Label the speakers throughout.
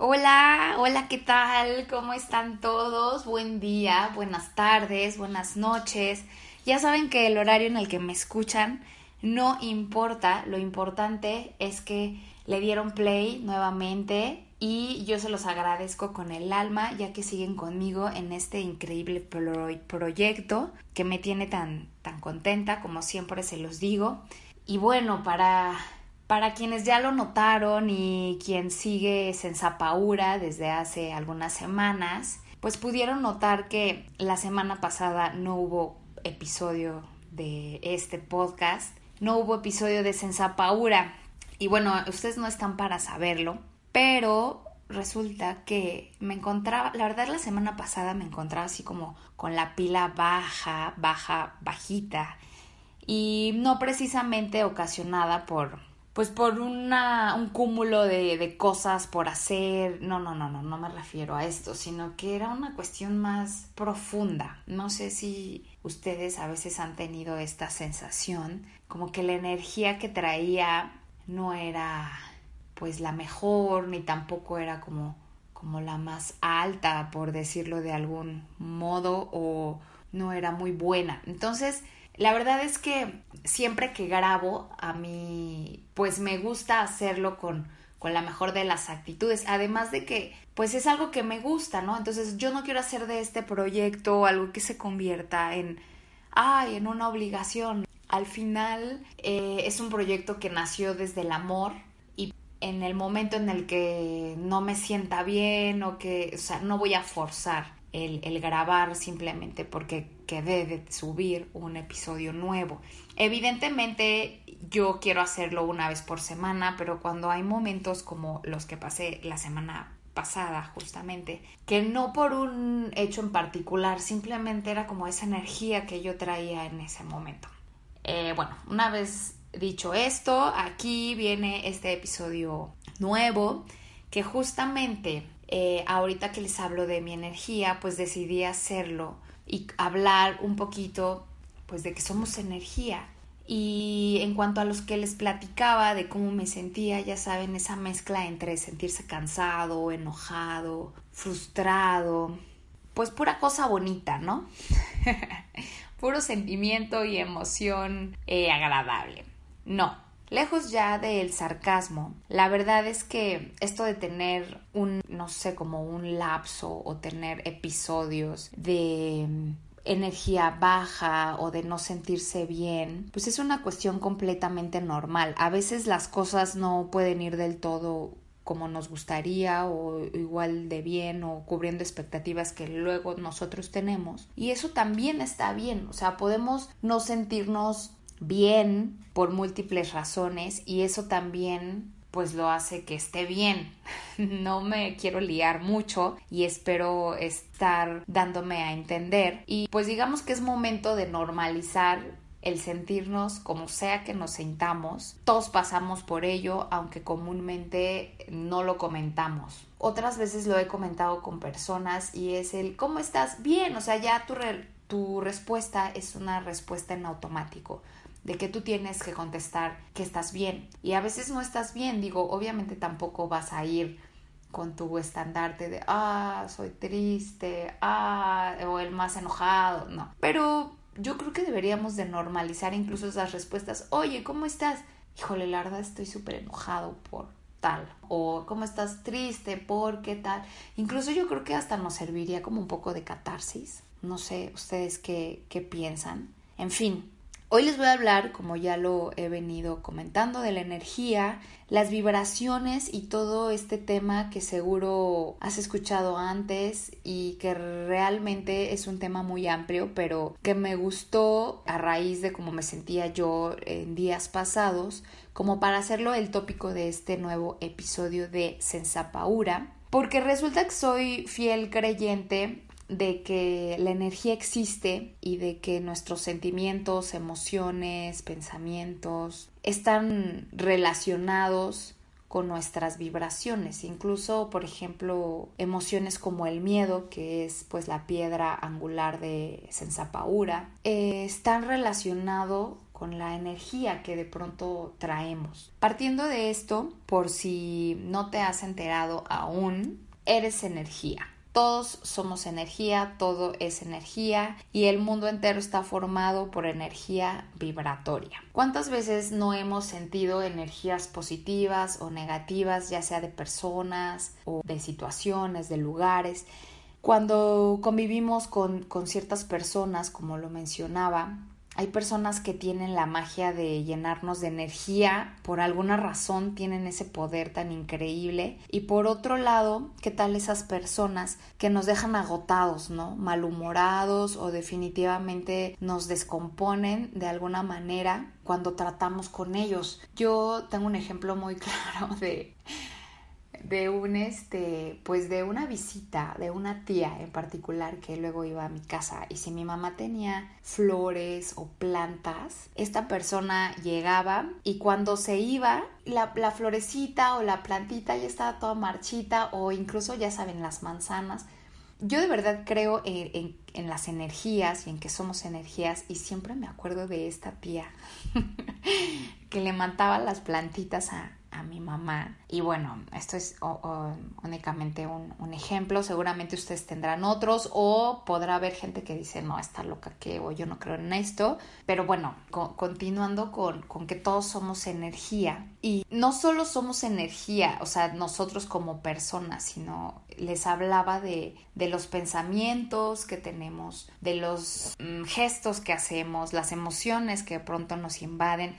Speaker 1: Hola, hola, ¿qué tal? ¿Cómo están todos? Buen día, buenas tardes, buenas noches. Ya saben que el horario en el que me escuchan no importa, lo importante es que le dieron play nuevamente y yo se los agradezco con el alma ya que siguen conmigo en este increíble proyecto que me tiene tan, tan contenta como siempre se los digo. Y bueno, para, para quienes ya lo notaron y quien sigue Sensapaura desde hace algunas semanas, pues pudieron notar que la semana pasada no hubo episodio de este podcast, no hubo episodio de Sensapaura. Y bueno, ustedes no están para saberlo, pero resulta que me encontraba, la verdad la semana pasada me encontraba así como con la pila baja, baja, bajita y no precisamente ocasionada por pues por una, un cúmulo de, de cosas por hacer, no, no, no, no, no me refiero a esto, sino que era una cuestión más profunda. No sé si ustedes a veces han tenido esta sensación, como que la energía que traía no era pues la mejor ni tampoco era como como la más alta por decirlo de algún modo o no era muy buena entonces la verdad es que siempre que grabo a mí pues me gusta hacerlo con con la mejor de las actitudes, además de que pues es algo que me gusta, ¿no? Entonces yo no quiero hacer de este proyecto algo que se convierta en, ay, en una obligación. Al final eh, es un proyecto que nació desde el amor, en el momento en el que no me sienta bien o que, o sea, no voy a forzar el, grabar simplemente porque quedé de subir un episodio nuevo. Evidentemente yo quiero hacerlo una vez por semana, pero cuando hay momentos como los que pasé la semana pasada justamente, que no por un hecho en particular, simplemente era como esa energía que yo traía en ese momento. Eh, bueno, una vez dicho esto, aquí viene este episodio nuevo que justamente eh, ahorita que les hablo de mi energía, pues decidí hacerlo y hablar un poquito pues de que somos energía. Y en cuanto a los que les platicaba de cómo me sentía, ya saben, esa mezcla entre sentirse cansado, enojado, frustrado, pues pura cosa bonita, ¿no? Puro sentimiento y emoción eh, agradable. No, Lejos ya del sarcasmo, la verdad es que esto de tener un, no sé, como un lapso o tener episodios de mm, energía baja o de no sentirse bien, pues es una cuestión completamente normal. A veces las cosas no pueden ir del todo como nos gustaría o igual de bien o cubriendo expectativas que luego nosotros tenemos. Y eso también está bien, o sea, podemos no sentirnos bien por múltiples razones y eso también pues lo hace que esté bien. No me quiero liar mucho y espero estar dándome a entender. Y pues digamos que es momento de normalizar el sentirnos como sea que nos sintamos. Todos pasamos por ello, aunque comúnmente no lo comentamos. Otras veces lo he comentado con personas y es el ¿cómo estás? Bien, o sea, ya tu, tu respuesta es una respuesta en automático de que tú tienes que contestar que estás bien. Y a veces no estás bien, digo, obviamente tampoco vas a ir con tu estandarte de, ah, soy triste, ah, o el más enojado, no. Pero yo creo que deberíamos de normalizar incluso esas respuestas, oye, ¿cómo estás? Híjole, la verdad estoy súper enojado por tal, o ¿cómo estás triste? ¿Por qué tal? Incluso yo creo que hasta nos serviría como un poco de catarsis. No sé, ustedes qué, qué piensan. En fin, Hoy les voy a hablar, como ya lo he venido comentando, de la energía, las vibraciones y todo este tema que seguro has escuchado antes y que realmente es un tema muy amplio, pero que me gustó a raíz de cómo me sentía yo en días pasados, como para hacerlo el tópico de este nuevo episodio de Sensapaura, porque resulta que soy fiel creyente de que la energía existe y de que nuestros sentimientos, emociones, pensamientos están relacionados con nuestras vibraciones, incluso por ejemplo emociones como el miedo, que es pues la piedra angular de Sensapaura, eh, están relacionados con la energía que de pronto traemos. Partiendo de esto, por si no te has enterado aún, eres energía. Todos somos energía, todo es energía y el mundo entero está formado por energía vibratoria. ¿Cuántas veces no hemos sentido energías positivas o negativas, ya sea de personas o de situaciones, de lugares? Cuando convivimos con, con ciertas personas, como lo mencionaba, hay personas que tienen la magia de llenarnos de energía, por alguna razón tienen ese poder tan increíble. Y por otro lado, ¿qué tal esas personas que nos dejan agotados, ¿no? Malhumorados o definitivamente nos descomponen de alguna manera cuando tratamos con ellos. Yo tengo un ejemplo muy claro de de un este pues de una visita de una tía en particular que luego iba a mi casa y si mi mamá tenía flores o plantas esta persona llegaba y cuando se iba la, la florecita o la plantita ya estaba toda marchita o incluso ya saben las manzanas. Yo de verdad creo en, en, en, las energías y en que somos energías y siempre me acuerdo de esta tía que le mandaba las plantitas a, a mi mamá. Y bueno, esto es únicamente un, ejemplo. Seguramente ustedes tendrán otros o podrá haber gente que dice, no, está loca que o yo no creo en esto. Pero bueno, continuando con, con que todos somos energía. Y no solo somos energía, o sea, nosotros como personas, sino les hablaba de, de los pensamientos que tenemos, de los mm, gestos que hacemos, las emociones que de pronto nos invaden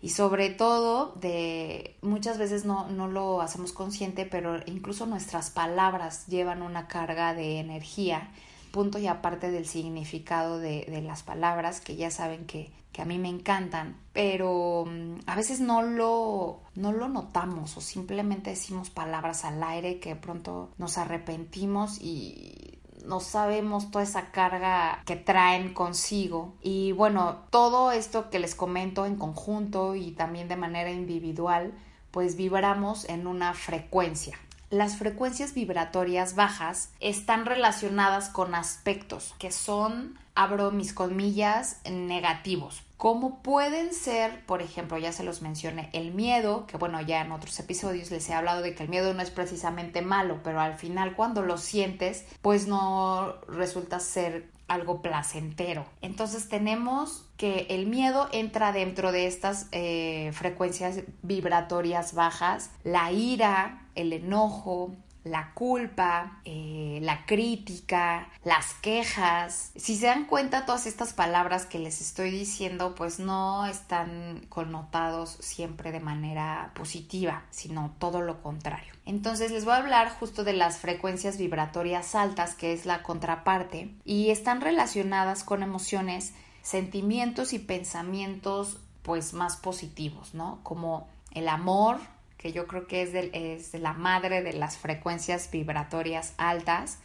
Speaker 1: y sobre todo de muchas veces no, no lo hacemos consciente, pero incluso nuestras palabras llevan una carga de energía, punto y aparte del significado de, de las palabras, que ya saben que, que, a mí me encantan, pero mm, a veces no lo, no lo notamos o simplemente decimos palabras al aire que pronto nos arrepentimos y no sabemos toda esa carga que traen consigo. Y bueno, todo esto que les comento en conjunto y también de manera individual, pues vibramos en una frecuencia. Las frecuencias vibratorias bajas están relacionadas con aspectos que son, abro mis comillas, negativos como pueden ser, por ejemplo, ya se los mencioné, el miedo, que bueno, ya en otros episodios les he hablado de que el miedo no es precisamente malo, pero al final cuando lo sientes, pues no resulta ser algo placentero. Entonces tenemos que el miedo entra dentro de estas eh, frecuencias vibratorias bajas, la ira, el enojo, la culpa, eh, la crítica, las quejas. Si se dan cuenta, todas estas palabras que les estoy diciendo, pues no están connotados siempre de manera positiva, sino todo lo contrario. Entonces les voy a hablar justo de las frecuencias vibratorias altas, que es la contraparte, y están relacionadas con emociones, sentimientos y pensamientos pues más positivos, ¿no? Como el amor, que yo creo que es, de, la madre de las frecuencias vibratorias altas,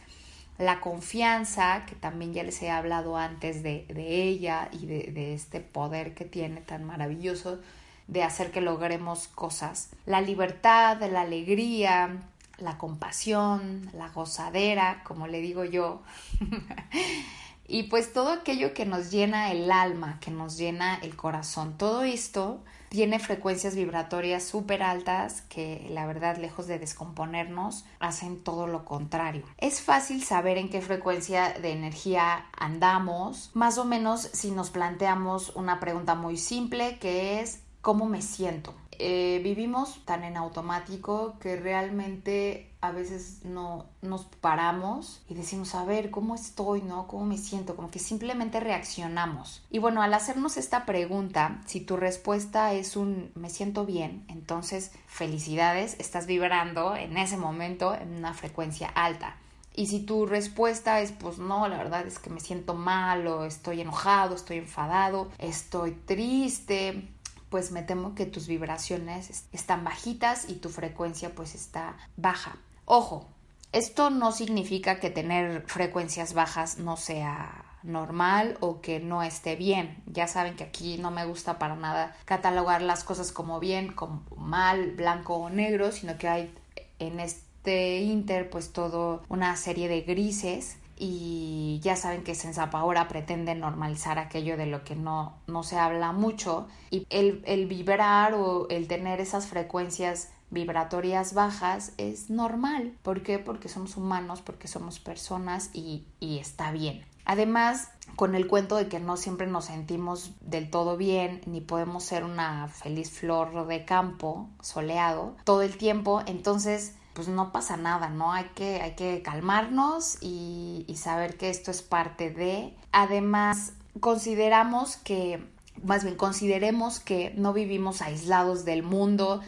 Speaker 1: la confianza, que también ya les he hablado antes de, ella y de, de, este poder que tiene tan maravilloso de hacer que logremos cosas, la libertad, la alegría, la compasión, la gozadera, como le digo yo, y pues todo aquello que nos llena el alma, que nos llena el corazón, todo esto tiene frecuencias vibratorias súper altas que la verdad lejos de descomponernos hacen todo lo contrario. Es fácil saber en qué frecuencia de energía andamos, más o menos si nos planteamos una pregunta muy simple que es ¿cómo me siento? eh, vivimos tan en automático que realmente a veces no nos paramos y decimos, a ver, ¿cómo estoy? ¿No? ¿Cómo me siento? Como que simplemente reaccionamos. Y bueno, al hacernos esta pregunta, si tu respuesta es un me siento bien, entonces felicidades, estás vibrando en ese momento en una frecuencia alta. Y si tu respuesta es, pues no, la verdad es que me siento mal o estoy enojado, estoy enfadado, estoy triste, pues me temo que tus vibraciones están bajitas y tu frecuencia pues está baja. Ojo, esto no significa que tener frecuencias bajas no sea normal o que no esté bien. Ya saben que aquí no me gusta para nada catalogar las cosas como bien, como mal, blanco o negro, sino que hay en este inter pues todo una serie de grises y ya saben que Sensapa ahora pretende normalizar aquello de lo que no, no se habla mucho y el, el vibrar o el tener esas frecuencias vibratorias bajas es normal. ¿Por qué? Porque somos humanos, porque somos personas y, y está bien. Además, con el cuento de que no siempre nos sentimos del todo bien, ni podemos ser una feliz flor de campo soleado todo el tiempo, entonces pues no pasa nada, ¿no? Hay que, hay que calmarnos y, saber que esto es parte de. Además, consideramos que, más bien consideremos que no vivimos aislados del mundo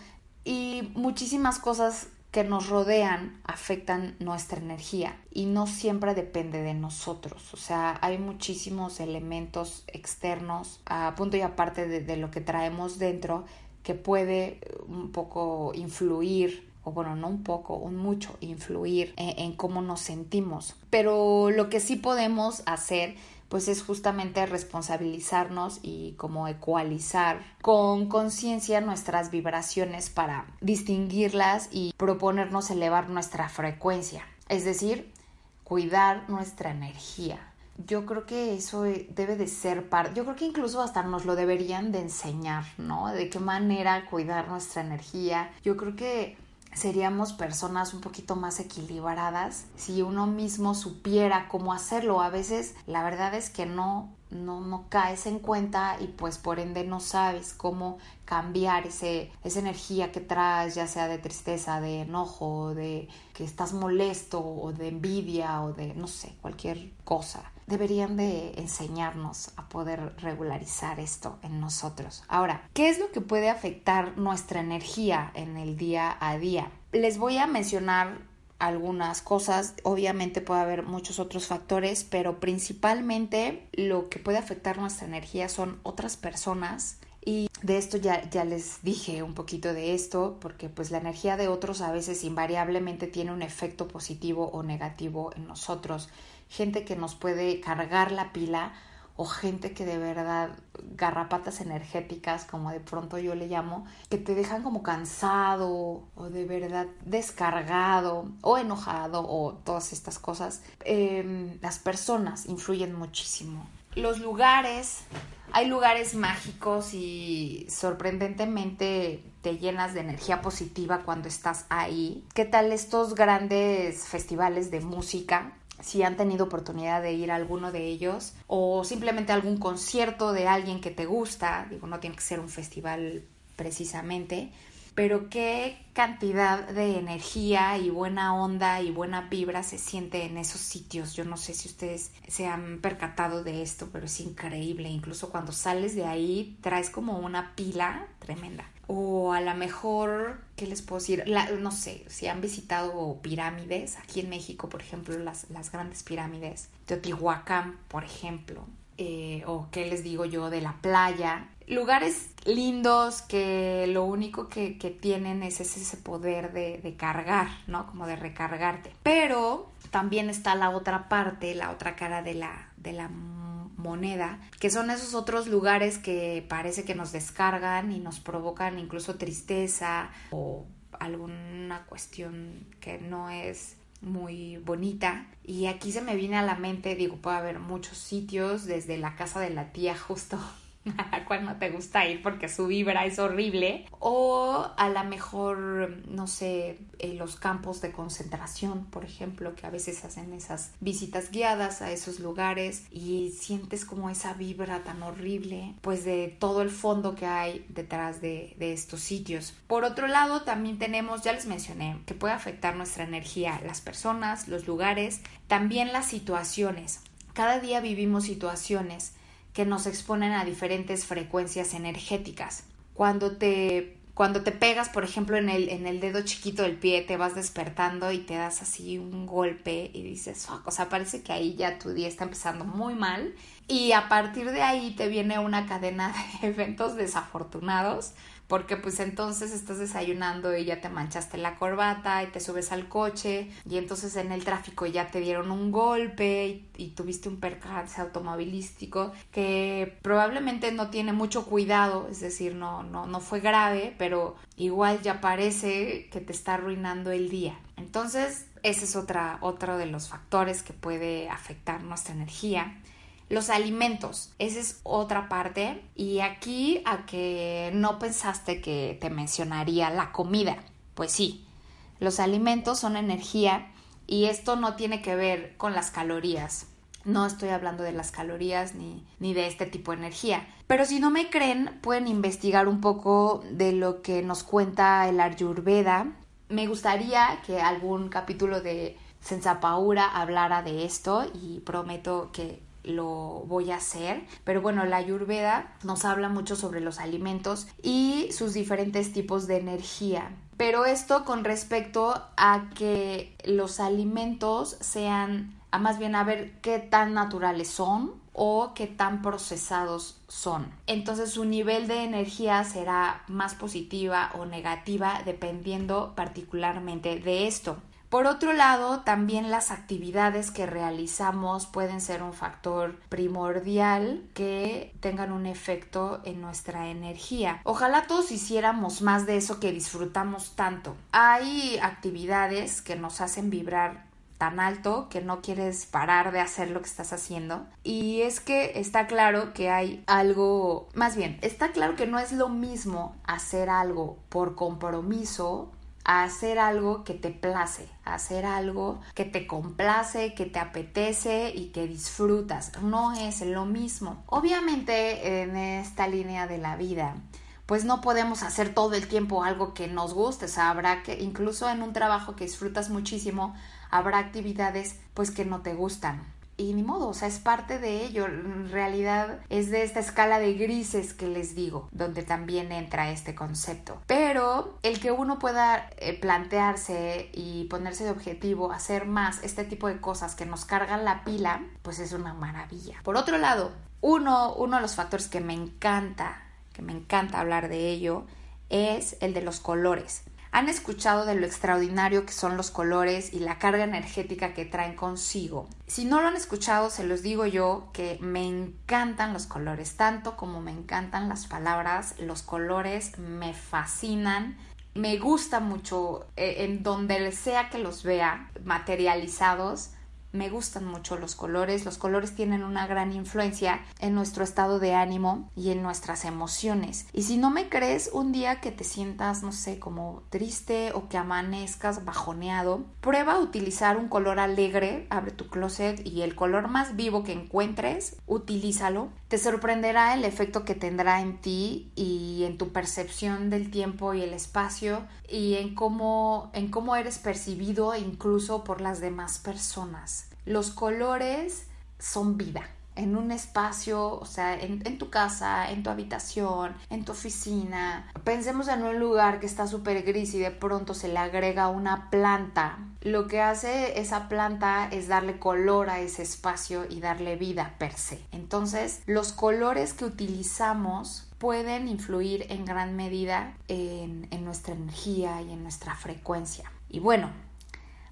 Speaker 1: y muchísimas cosas que nos rodean afectan nuestra energía y no siempre depende de nosotros. O sea, hay muchísimos elementos externos a punto y aparte de, lo que traemos dentro que puede un poco influir o bueno, no un poco, un mucho, influir en, cómo nos sentimos. Pero lo que sí podemos hacer pues es justamente responsabilizarnos y como ecualizar con conciencia nuestras vibraciones para distinguirlas y proponernos elevar nuestra frecuencia, es decir, cuidar nuestra energía. Yo creo que eso debe de ser parte, yo creo que incluso hasta nos lo deberían de enseñar, ¿no? De qué manera cuidar nuestra energía. Yo creo que seríamos personas un poquito más equilibradas si uno mismo supiera cómo hacerlo. A veces la verdad es que no, no, no caes en cuenta y pues por ende no sabes cómo cambiar ese, esa energía que traes, ya sea de tristeza, de enojo, de que estás molesto o de envidia o de no sé, cualquier cosa deberían de enseñarnos a poder regularizar esto en nosotros. Ahora, ¿qué es lo que puede afectar nuestra energía en el día a día? Les voy a mencionar algunas cosas, obviamente puede haber muchos otros factores, pero principalmente lo que puede afectar nuestra energía son otras personas. Y de esto ya, ya les dije un poquito de esto, porque pues la energía de otros a veces invariablemente tiene un efecto positivo o negativo en nosotros. Gente que nos puede cargar la pila o gente que de verdad garrapatas energéticas, como de pronto yo le llamo, que te dejan como cansado o de verdad descargado o enojado o todas estas cosas. Em, las personas influyen muchísimo. Los lugares, hay lugares mágicos y sorprendentemente te llenas de energía positiva cuando estás ahí. ¿Qué tal estos grandes festivales de música? Si han tenido oportunidad de ir a alguno de ellos o simplemente algún concierto de alguien que te gusta, digo, no tiene que ser un festival precisamente, pero qué cantidad de energía y buena onda y buena vibra se siente en esos sitios. Yo no sé si ustedes se han percatado de esto, pero es increíble. Incluso cuando sales de ahí traes como una pila tremenda. O a lo mejor, ¿qué les puedo decir? no sé, si han visitado pirámides, aquí en México, por ejemplo, las, las grandes pirámides, Teotihuacán, por ejemplo, eh, o qué les digo yo, de la playa. Lugares lindos que lo único que, tienen es ese, poder de, de, cargar, ¿no? Como de recargarte. Pero también está la otra parte, la otra cara de la, de la moneda, que son esos otros lugares que parece que nos descargan y nos provocan incluso tristeza o alguna cuestión que no es muy bonita. Y aquí se me viene a la mente digo puede haber muchos sitios desde la casa de la tía justo a la cual no te gusta ir porque su vibra es horrible, o a lo mejor, no sé, en los campos de concentración, por ejemplo, que a veces hacen esas visitas guiadas a esos lugares y sientes como esa vibra tan horrible, pues de todo el fondo que hay detrás de, de estos sitios. Por otro lado, también tenemos, ya les mencioné, que puede afectar nuestra energía, las personas, los lugares, también las situaciones. Cada día vivimos situaciones que nos exponen a diferentes frecuencias energéticas. Cuando te, cuando te pegas, por ejemplo, en el, en el dedo chiquito del pie, te vas despertando y te das así un golpe y dices, o sea, parece que ahí ya tu día está empezando muy mal. Y a partir de ahí te viene una cadena de eventos desafortunados porque pues entonces estás desayunando y ya te manchaste la corbata y te subes al coche y entonces en el tráfico ya te dieron un golpe y, tuviste un percance automovilístico que probablemente no tiene mucho cuidado, es decir, no, no, no fue grave, pero igual ya parece que te está arruinando el día. Entonces, ese es otra, otro de los factores que puede afectar nuestra energía. Los alimentos, esa es otra parte. Y aquí a que no pensaste que te mencionaría la comida. Pues sí, los alimentos son energía y esto no tiene que ver con las calorías. No estoy hablando de las calorías ni, ni, de este tipo de energía. Pero si no me creen, pueden investigar un poco de lo que nos cuenta el Ayurveda. Me gustaría que algún capítulo de Sensapaura hablara de esto y prometo que lo voy a hacer. Pero bueno, la Ayurveda nos habla mucho sobre los alimentos y sus diferentes tipos de energía. Pero esto con respecto a que los alimentos sean, a más bien a ver qué tan naturales son o qué tan procesados son. Entonces su nivel de energía será más positiva o negativa dependiendo particularmente de esto. Por otro lado, también las actividades que realizamos pueden ser un factor primordial que tengan un efecto en nuestra energía. Ojalá todos hiciéramos más de eso que disfrutamos tanto. Hay actividades que nos hacen vibrar tan alto que no quieres parar de hacer lo que estás haciendo. Y es que está claro que hay algo, más bien, está claro que no es lo mismo hacer algo por compromiso hacer algo que te place, hacer algo que te complace, que te apetece y que disfrutas. No es lo mismo. Obviamente en esta línea de la vida pues no podemos hacer todo el tiempo algo que nos guste, o habrá que incluso en un trabajo que disfrutas muchísimo, habrá actividades pues que no te gustan y ni modo, o sea, es parte de ello. En realidad es de esta escala de grises que les digo, donde también entra este concepto. Pero el que uno pueda eh, plantearse y ponerse de objetivo hacer más este tipo de cosas que nos cargan la pila, pues es una maravilla. Por otro lado, uno, uno de los factores que me encanta, que me encanta hablar de ello, es el de los colores han escuchado de lo extraordinario que son los colores y la carga energética que traen consigo. Si no lo han escuchado, se los digo yo que me encantan los colores, tanto como me encantan las palabras, los colores me fascinan. Me gusta mucho eh, en donde sea que los vea materializados, me gustan mucho los colores. Los colores tienen una gran influencia en nuestro estado de ánimo y en nuestras emociones. Y si no me crees, un día que te sientas, no sé, como triste o que amanezcas bajoneado, prueba a utilizar un color alegre, abre tu closet y el color más vivo que encuentres, utilízalo. Te sorprenderá el efecto que tendrá en ti y en tu percepción del tiempo y el espacio y en cómo, en cómo eres percibido incluso por las demás personas. Los colores son vida en un espacio, o sea, en, tu casa, en tu habitación, en tu oficina. Pensemos en un lugar que está súper gris y de pronto se le agrega una planta. Lo que hace esa planta es darle color a ese espacio y darle vida per se. Entonces, los colores que utilizamos pueden influir en gran medida en, nuestra energía y en nuestra frecuencia. Y bueno,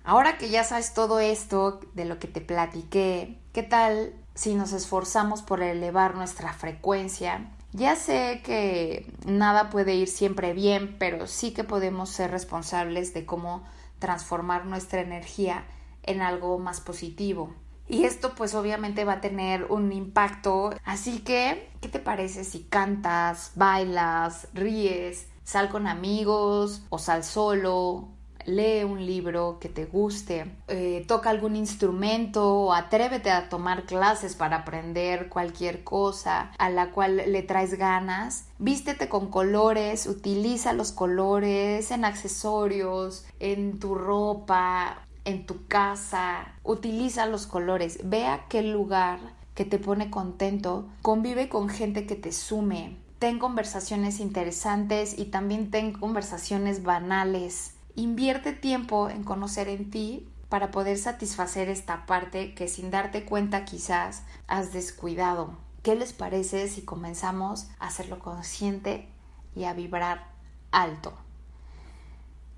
Speaker 1: Ahora que ya sabes todo esto de lo que te platiqué, ¿qué tal si nos esforzamos por elevar nuestra frecuencia? Ya sé que nada puede ir siempre bien, pero sí que podemos ser responsables de cómo transformar nuestra energía en algo más positivo. Y esto pues obviamente va a tener un impacto. Así que, ¿qué te parece si cantas, bailas, ríes, sal con amigos o sal solo? Lee un libro que te guste, eh, toca algún instrumento atrévete a tomar clases para aprender cualquier cosa a la cual le traes ganas. Vístete con colores, utiliza los colores en accesorios, en tu ropa, en tu casa. Utiliza los colores. Ve a qué lugar que te pone contento. Convive con gente que te sume. Ten conversaciones interesantes y también ten conversaciones banales Invierte tiempo en conocer en ti para poder satisfacer esta parte que sin darte cuenta quizás has descuidado. ¿Qué les parece si comenzamos a hacerlo consciente y a vibrar alto?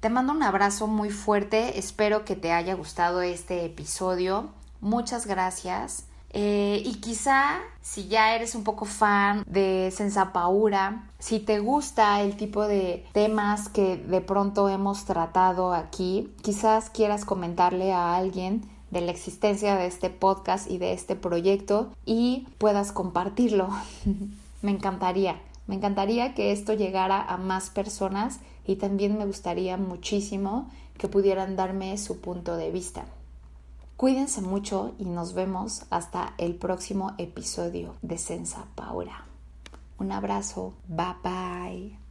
Speaker 1: Te mando un abrazo muy fuerte, espero que te haya gustado este episodio. Muchas gracias. Eh, y quizá si ya eres un poco fan de Senza Paura, si te gusta el tipo de temas que de pronto hemos tratado aquí, quizás quieras comentarle a alguien de la existencia de este podcast y de este proyecto y puedas compartirlo. me encantaría, me encantaría que esto llegara a más personas y también me gustaría muchísimo que pudieran darme su punto de vista. Cuídense mucho y nos vemos hasta el próximo episodio de Sensa Paura. Un abrazo, bye bye.